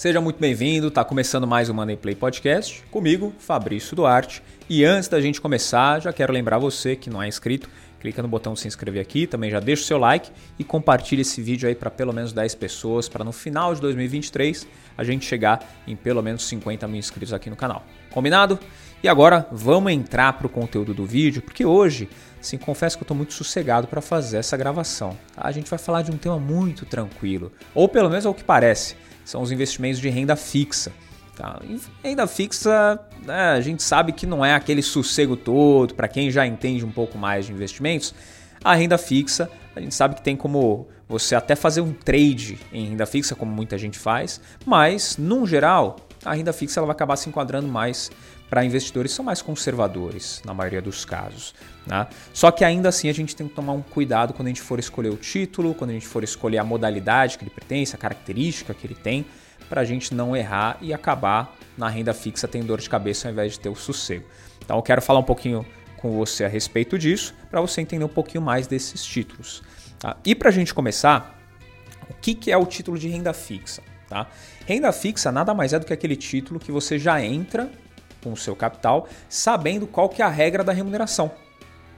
Seja muito bem-vindo, está começando mais o Money Play Podcast, comigo, Fabrício Duarte. E antes da gente começar, já quero lembrar você que não é inscrito, clica no botão se inscrever aqui, também já deixa o seu like e compartilha esse vídeo aí para pelo menos 10 pessoas, para no final de 2023 a gente chegar em pelo menos 50 mil inscritos aqui no canal. Combinado? E agora vamos entrar para o conteúdo do vídeo, porque hoje, sim, confesso que eu estou muito sossegado para fazer essa gravação. Tá? A gente vai falar de um tema muito tranquilo, ou pelo menos é o que parece são os investimentos de renda fixa. Tá? Renda fixa, né, a gente sabe que não é aquele sossego todo, para quem já entende um pouco mais de investimentos. A renda fixa, a gente sabe que tem como você até fazer um trade em renda fixa, como muita gente faz, mas, no geral, a renda fixa ela vai acabar se enquadrando mais para investidores são mais conservadores, na maioria dos casos. Né? Só que ainda assim a gente tem que tomar um cuidado quando a gente for escolher o título, quando a gente for escolher a modalidade que ele pertence, a característica que ele tem, para a gente não errar e acabar na renda fixa tendo dor de cabeça ao invés de ter o sossego. Então eu quero falar um pouquinho com você a respeito disso, para você entender um pouquinho mais desses títulos. Tá? E para a gente começar, o que, que é o título de renda fixa? Tá? Renda fixa nada mais é do que aquele título que você já entra com o seu capital, sabendo qual que é a regra da remuneração.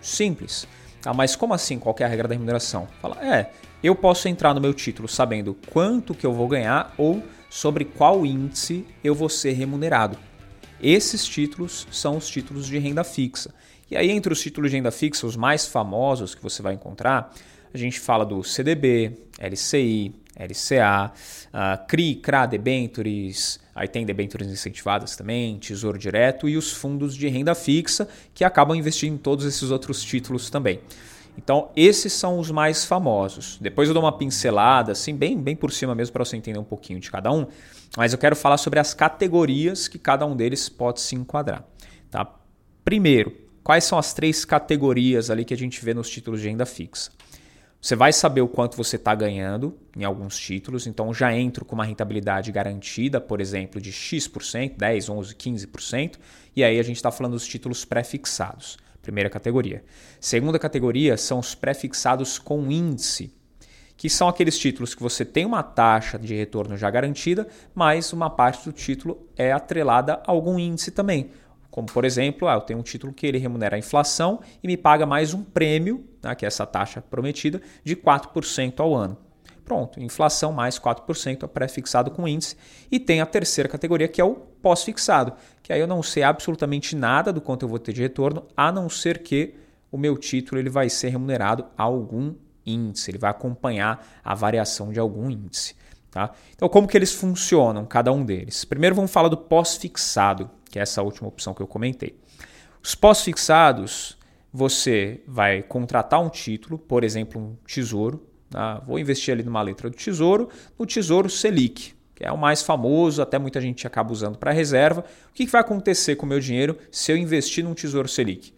Simples. Ah, mas como assim qual é a regra da remuneração? Fala, é, eu posso entrar no meu título sabendo quanto que eu vou ganhar ou sobre qual índice eu vou ser remunerado. Esses títulos são os títulos de renda fixa. E aí, entre os títulos de renda fixa, os mais famosos que você vai encontrar, a gente fala do CDB, LCI, LCA, uh, CRI, CRA, debentures, aí tem debentures incentivadas também, Tesouro Direto e os fundos de renda fixa que acabam investindo em todos esses outros títulos também. Então, esses são os mais famosos. Depois eu dou uma pincelada, assim, bem, bem por cima mesmo, para você entender um pouquinho de cada um. Mas eu quero falar sobre as categorias que cada um deles pode se enquadrar. Tá? Primeiro, quais são as três categorias ali que a gente vê nos títulos de renda fixa? Você vai saber o quanto você está ganhando em alguns títulos, então já entro com uma rentabilidade garantida, por exemplo, de X%, 10, 11, 15%, e aí a gente está falando dos títulos pré-fixados, primeira categoria. Segunda categoria são os pré-fixados com índice, que são aqueles títulos que você tem uma taxa de retorno já garantida, mas uma parte do título é atrelada a algum índice também. Como, por exemplo, ah, eu tenho um título que ele remunera a inflação e me paga mais um prêmio, né, que é essa taxa prometida, de 4% ao ano. Pronto, inflação mais 4% é pré-fixado com índice. E tem a terceira categoria, que é o pós-fixado, que aí eu não sei absolutamente nada do quanto eu vou ter de retorno, a não ser que o meu título ele vai ser remunerado a algum índice, ele vai acompanhar a variação de algum índice. Tá? Então, como que eles funcionam, cada um deles? Primeiro vamos falar do pós-fixado que é essa última opção que eu comentei. Os pós-fixados, você vai contratar um título, por exemplo, um tesouro. Tá? Vou investir ali numa letra do tesouro, no Tesouro Selic, que é o mais famoso, até muita gente acaba usando para reserva. O que vai acontecer com o meu dinheiro se eu investir num Tesouro Selic?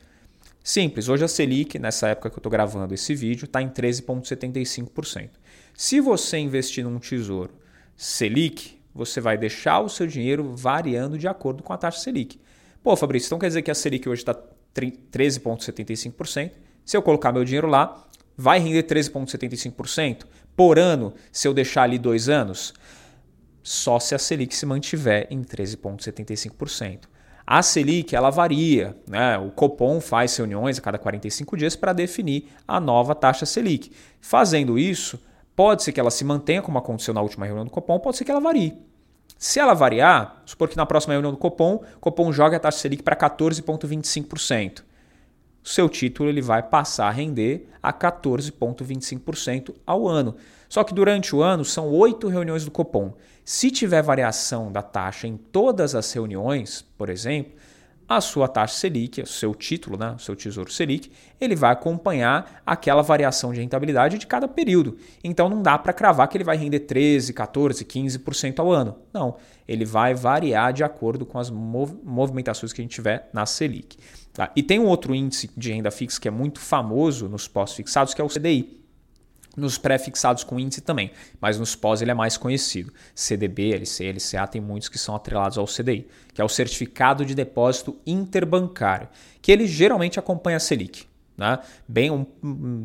Simples, hoje a Selic, nessa época que eu estou gravando esse vídeo, está em 13,75%. Se você investir num tesouro Selic, você vai deixar o seu dinheiro variando de acordo com a taxa Selic. Pô, Fabrício, então quer dizer que a Selic hoje está 13,75%. Se eu colocar meu dinheiro lá, vai render 13,75% por ano se eu deixar ali dois anos? Só se a Selic se mantiver em 13,75%. A Selic ela varia, né? o Copom faz reuniões a cada 45 dias para definir a nova taxa Selic. Fazendo isso, Pode ser que ela se mantenha como aconteceu na última reunião do Copom, pode ser que ela varie. Se ela variar, supor que na próxima reunião do Copom, o Copom joga a taxa Selic para 14,25%. O seu título ele vai passar a render a 14,25% ao ano. Só que durante o ano são oito reuniões do Copom. Se tiver variação da taxa em todas as reuniões, por exemplo, a sua taxa Selic, o seu título, né, o seu tesouro Selic, ele vai acompanhar aquela variação de rentabilidade de cada período. Então não dá para cravar que ele vai render 13, 14, 15% ao ano. Não, ele vai variar de acordo com as movimentações que a gente tiver na Selic. Tá? E tem um outro índice de renda fixa que é muito famoso nos pós-fixados, que é o CDI nos pré-fixados com índice também, mas nos pós ele é mais conhecido. CDB, LC, LCA tem muitos que são atrelados ao CDI, que é o Certificado de Depósito Interbancário, que ele geralmente acompanha a Selic. Né? Bem um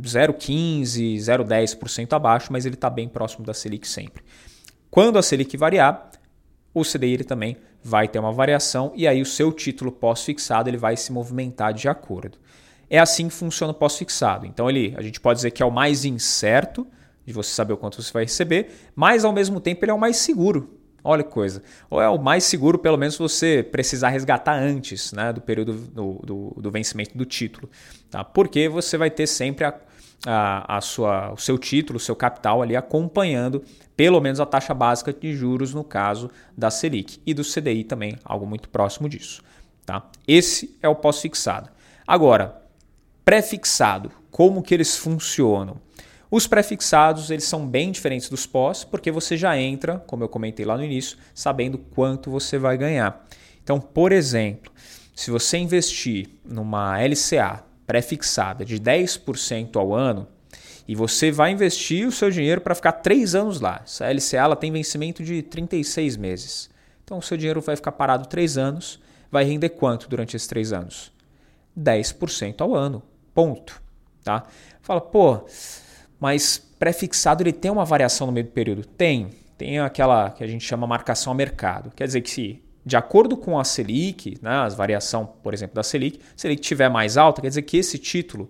0,15, 0,10% abaixo, mas ele está bem próximo da Selic sempre. Quando a Selic variar, o CDI ele também vai ter uma variação e aí o seu título pós-fixado ele vai se movimentar de acordo. É assim que funciona o pós-fixado. Então ele, a gente pode dizer que é o mais incerto de você saber o quanto você vai receber, mas ao mesmo tempo ele é o mais seguro. Olha que coisa. Ou é o mais seguro, pelo menos, você precisar resgatar antes né, do período do, do, do vencimento do título. Tá? Porque você vai ter sempre a, a, a sua, o seu título, o seu capital ali acompanhando pelo menos a taxa básica de juros no caso da Selic e do CDI também, algo muito próximo disso. Tá? Esse é o pós-fixado. Agora, pré-fixado, como que eles funcionam? Os pré-fixados eles são bem diferentes dos pós, porque você já entra, como eu comentei lá no início, sabendo quanto você vai ganhar. Então, por exemplo, se você investir numa LCA pré-fixada de 10% ao ano, e você vai investir o seu dinheiro para ficar 3 anos lá. Essa LCA ela tem vencimento de 36 meses. Então o seu dinheiro vai ficar parado 3 anos, vai render quanto durante esses 3 anos? 10% ao ano. Ponto. Tá? Fala, pô, mas pré-fixado ele tem uma variação no meio do período? Tem. Tem aquela que a gente chama marcação a mercado. Quer dizer que se de acordo com a Selic, né, a variação, por exemplo, da Selic, se ele tiver mais alta, quer dizer que esse título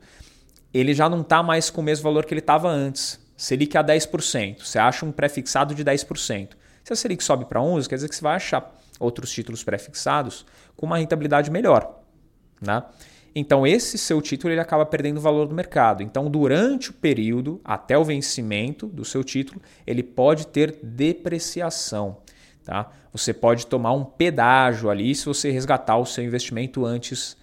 ele já não está mais com o mesmo valor que ele estava antes. Selic a 10%, você acha um pré-fixado de 10%. Se a Selic sobe para 11%, quer dizer que você vai achar outros títulos pré-fixados com uma rentabilidade melhor. Né? Então, esse seu título ele acaba perdendo o valor do mercado. Então, durante o período, até o vencimento do seu título, ele pode ter depreciação. Tá? Você pode tomar um pedágio ali se você resgatar o seu investimento antes,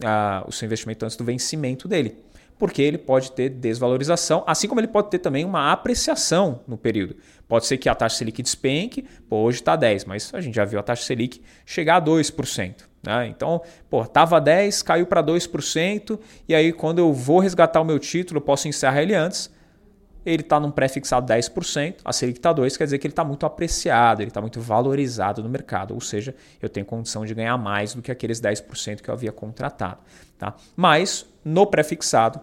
uh, o seu investimento antes do vencimento dele. Porque ele pode ter desvalorização, assim como ele pode ter também uma apreciação no período. Pode ser que a taxa Selic despenque, pô, hoje está 10, mas a gente já viu a taxa Selic chegar a 2%. Né? Então, pô, estava 10, caiu para 2%, e aí quando eu vou resgatar o meu título, eu posso encerrar ele antes, ele está num pré-fixado 10%, a Selic está 2%, quer dizer que ele está muito apreciado, ele está muito valorizado no mercado, ou seja, eu tenho condição de ganhar mais do que aqueles 10% que eu havia contratado. Tá? Mas no pré-fixado,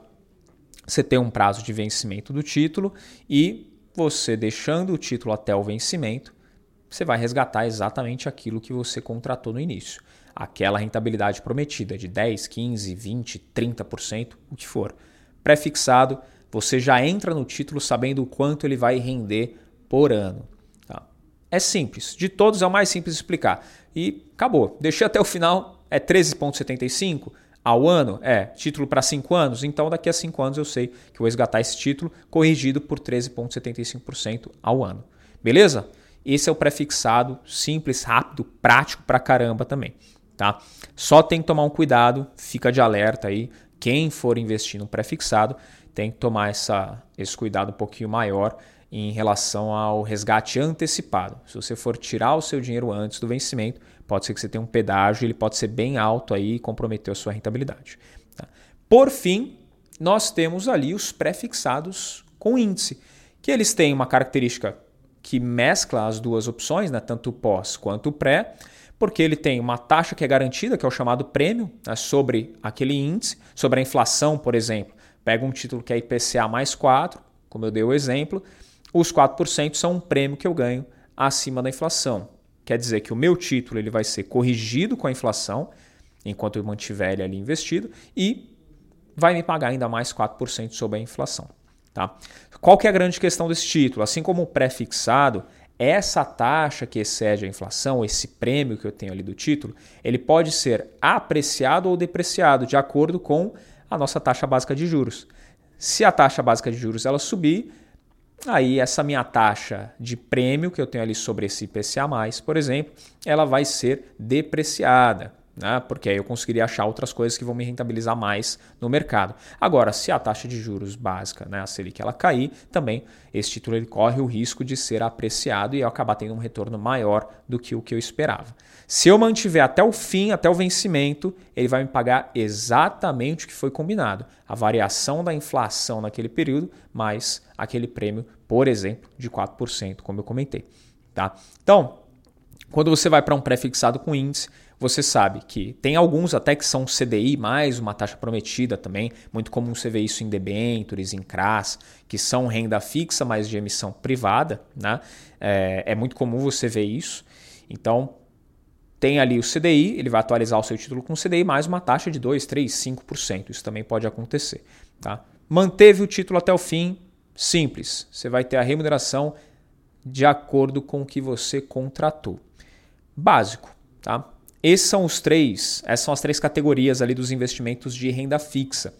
você tem um prazo de vencimento do título e você deixando o título até o vencimento, você vai resgatar exatamente aquilo que você contratou no início. Aquela rentabilidade prometida de 10, 15, 20, 30%, o que for. Pré-fixado, você já entra no título sabendo o quanto ele vai render por ano. Tá? É simples, de todos é o mais simples de explicar. E acabou. Deixei até o final, é 13,75 ao ano? É, título para 5 anos? Então daqui a 5 anos eu sei que vou resgatar esse título corrigido por 13,75% ao ano. Beleza? Esse é o prefixado, simples, rápido, prático pra caramba também. Tá? Só tem que tomar um cuidado, fica de alerta aí. Quem for investir no prefixado tem que tomar essa, esse cuidado um pouquinho maior em relação ao resgate antecipado. Se você for tirar o seu dinheiro antes do vencimento, pode ser que você tenha um pedágio, ele pode ser bem alto aí e comprometer a sua rentabilidade. Tá? Por fim, nós temos ali os pré-fixados com índice, que eles têm uma característica que mescla as duas opções, né, tanto o pós quanto o pré, porque ele tem uma taxa que é garantida, que é o chamado prêmio, né, sobre aquele índice, sobre a inflação, por exemplo. Pega um título que é IPCA mais 4, como eu dei o exemplo, os 4% são um prêmio que eu ganho acima da inflação. Quer dizer que o meu título ele vai ser corrigido com a inflação, enquanto eu mantiver ele ali investido, e vai me pagar ainda mais 4% sobre a inflação. Tá? Qual que é a grande questão desse título? Assim como o pré-fixado, essa taxa que excede a inflação, esse prêmio que eu tenho ali do título, ele pode ser apreciado ou depreciado de acordo com a nossa taxa básica de juros. Se a taxa básica de juros ela subir, aí essa minha taxa de prêmio que eu tenho ali sobre esse IPCA+, por exemplo, ela vai ser depreciada né? porque aí eu conseguiria achar outras coisas que vão me rentabilizar mais no mercado. Agora, se a taxa de juros básica, né, a Selic, ela cair, também esse título ele corre o risco de ser apreciado e eu acabar tendo um retorno maior do que o que eu esperava. Se eu mantiver até o fim, até o vencimento, ele vai me pagar exatamente o que foi combinado. A variação da inflação naquele período, mais aquele prêmio, por exemplo, de 4%, como eu comentei. Tá? Então, quando você vai para um pré-fixado com índice, você sabe que tem alguns até que são CDI mais uma taxa prometida também, muito comum você ver isso em debentures, em CRAS, que são renda fixa, mas de emissão privada, né? É, é muito comum você ver isso. Então, tem ali o CDI, ele vai atualizar o seu título com CDI mais uma taxa de 2, 3, 5%. Isso também pode acontecer. Tá? Manteve o título até o fim, simples. Você vai ter a remuneração de acordo com o que você contratou. Básico, tá? Esses são os três, essas são as três categorias ali dos investimentos de renda fixa.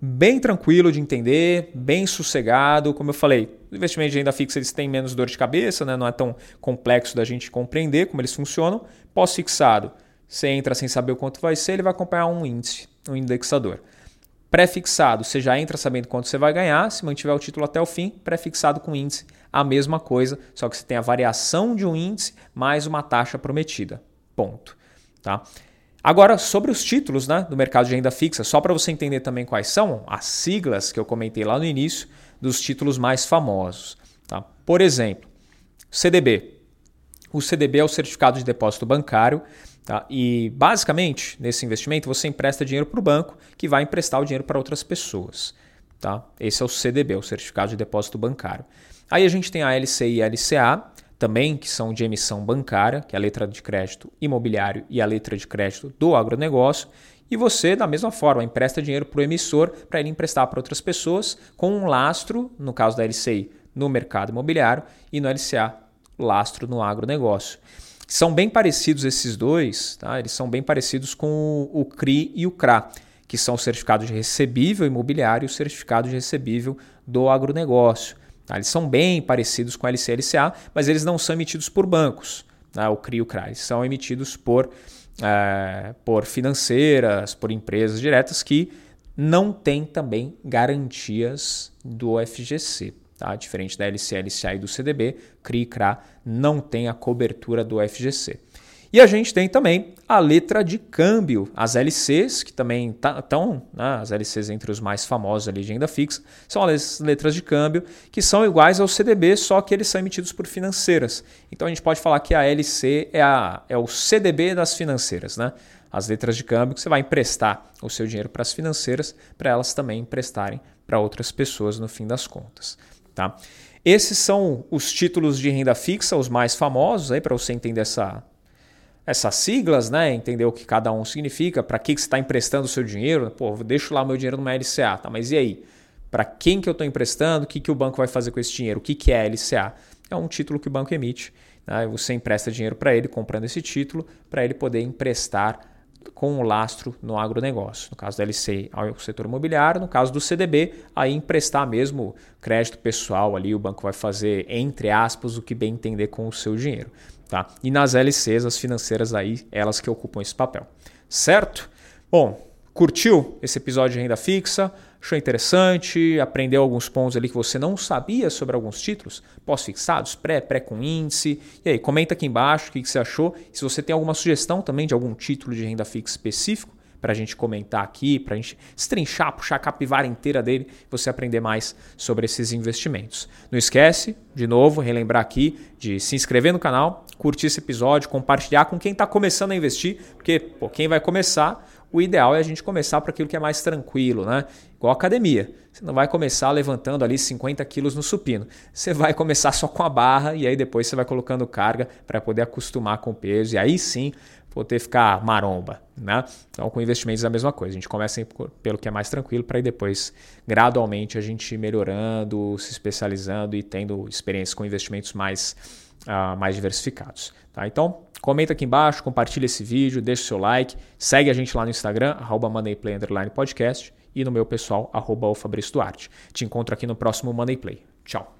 Bem tranquilo de entender, bem sossegado, como eu falei, os investimentos de renda fixa eles têm menos dor de cabeça, né? não é tão complexo da gente compreender como eles funcionam. Pós-fixado, você entra sem saber o quanto vai ser, ele vai acompanhar um índice, um indexador. Pré-fixado, você já entra sabendo quanto você vai ganhar, se mantiver o título até o fim, pré-fixado com índice, a mesma coisa, só que você tem a variação de um índice mais uma taxa prometida. Ponto. Tá? Agora, sobre os títulos né, do mercado de renda fixa, só para você entender também quais são as siglas que eu comentei lá no início dos títulos mais famosos. Tá? Por exemplo, CDB. O CDB é o Certificado de Depósito Bancário. Tá? E basicamente, nesse investimento, você empresta dinheiro para o banco que vai emprestar o dinheiro para outras pessoas. Tá? Esse é o CDB, o Certificado de Depósito Bancário. Aí a gente tem a LCI e a LCA, também, que são de emissão bancária, que é a letra de crédito imobiliário e a letra de crédito do agronegócio. E você, da mesma forma, empresta dinheiro para o emissor para ele emprestar para outras pessoas com um lastro, no caso da LCI, no mercado imobiliário e no LCA, lastro no agronegócio. São bem parecidos esses dois, tá? eles são bem parecidos com o CRI e o CRA, que são o certificado de recebível imobiliário e o certificado de recebível do agronegócio. Tá? Eles são bem parecidos com LC e LCA, mas eles não são emitidos por bancos, tá? o CRI e o CRA, eles são emitidos por, é, por financeiras, por empresas diretas que não têm também garantias do FGC. Tá? Diferente da LC, LCA e do CDB, CRI e CRA não tem a cobertura do FGC. E a gente tem também a letra de câmbio, as LCs, que também estão, tá, né, as LCs entre os mais famosos ali de renda fixa, são as letras de câmbio que são iguais ao CDB, só que eles são emitidos por financeiras. Então a gente pode falar que a LC é, a, é o CDB das financeiras, né? As letras de câmbio que você vai emprestar o seu dinheiro para as financeiras, para elas também emprestarem para outras pessoas no fim das contas. Tá? Esses são os títulos de renda fixa, os mais famosos, aí para você entender essa, essas siglas, né? Entender o que cada um significa, para que, que você está emprestando o seu dinheiro. Pô, deixo lá meu dinheiro numa LCA, tá? Mas e aí? Para quem que eu estou emprestando? O que, que o banco vai fazer com esse dinheiro? O que, que é LCA? É um título que o banco emite. Né? Você empresta dinheiro para ele comprando esse título, para ele poder emprestar com o lastro no agronegócio. No caso da LC, ao setor imobiliário, no caso do CDB, aí emprestar mesmo crédito pessoal ali, o banco vai fazer, entre aspas, o que bem entender com o seu dinheiro. Tá? E nas LCs, as financeiras aí, elas que ocupam esse papel. Certo? Bom, curtiu esse episódio de renda fixa? Achou interessante? Aprendeu alguns pontos ali que você não sabia sobre alguns títulos? Pós-fixados, pré, pré com índice? E aí, comenta aqui embaixo o que você achou. Se você tem alguma sugestão também de algum título de renda fixa específico, para a gente comentar aqui, para a gente estrinchar, puxar a capivara inteira dele, você aprender mais sobre esses investimentos. Não esquece, de novo, relembrar aqui de se inscrever no canal, curtir esse episódio, compartilhar com quem está começando a investir, porque pô, quem vai começar o ideal é a gente começar para aquilo que é mais tranquilo, né? Igual academia. Você não vai começar levantando ali 50 quilos no supino. Você vai começar só com a barra e aí depois você vai colocando carga para poder acostumar com o peso e aí sim poder ficar maromba, né? Então com investimentos é a mesma coisa. A gente começa pelo que é mais tranquilo para depois gradualmente a gente melhorando, se especializando e tendo experiências com investimentos mais, uh, mais diversificados. Tá? Então Comenta aqui embaixo, compartilha esse vídeo, deixa o seu like, segue a gente lá no Instagram, arroba MoneyPlay Podcast e no meu pessoal, arroba Te encontro aqui no próximo Moneyplay. Tchau!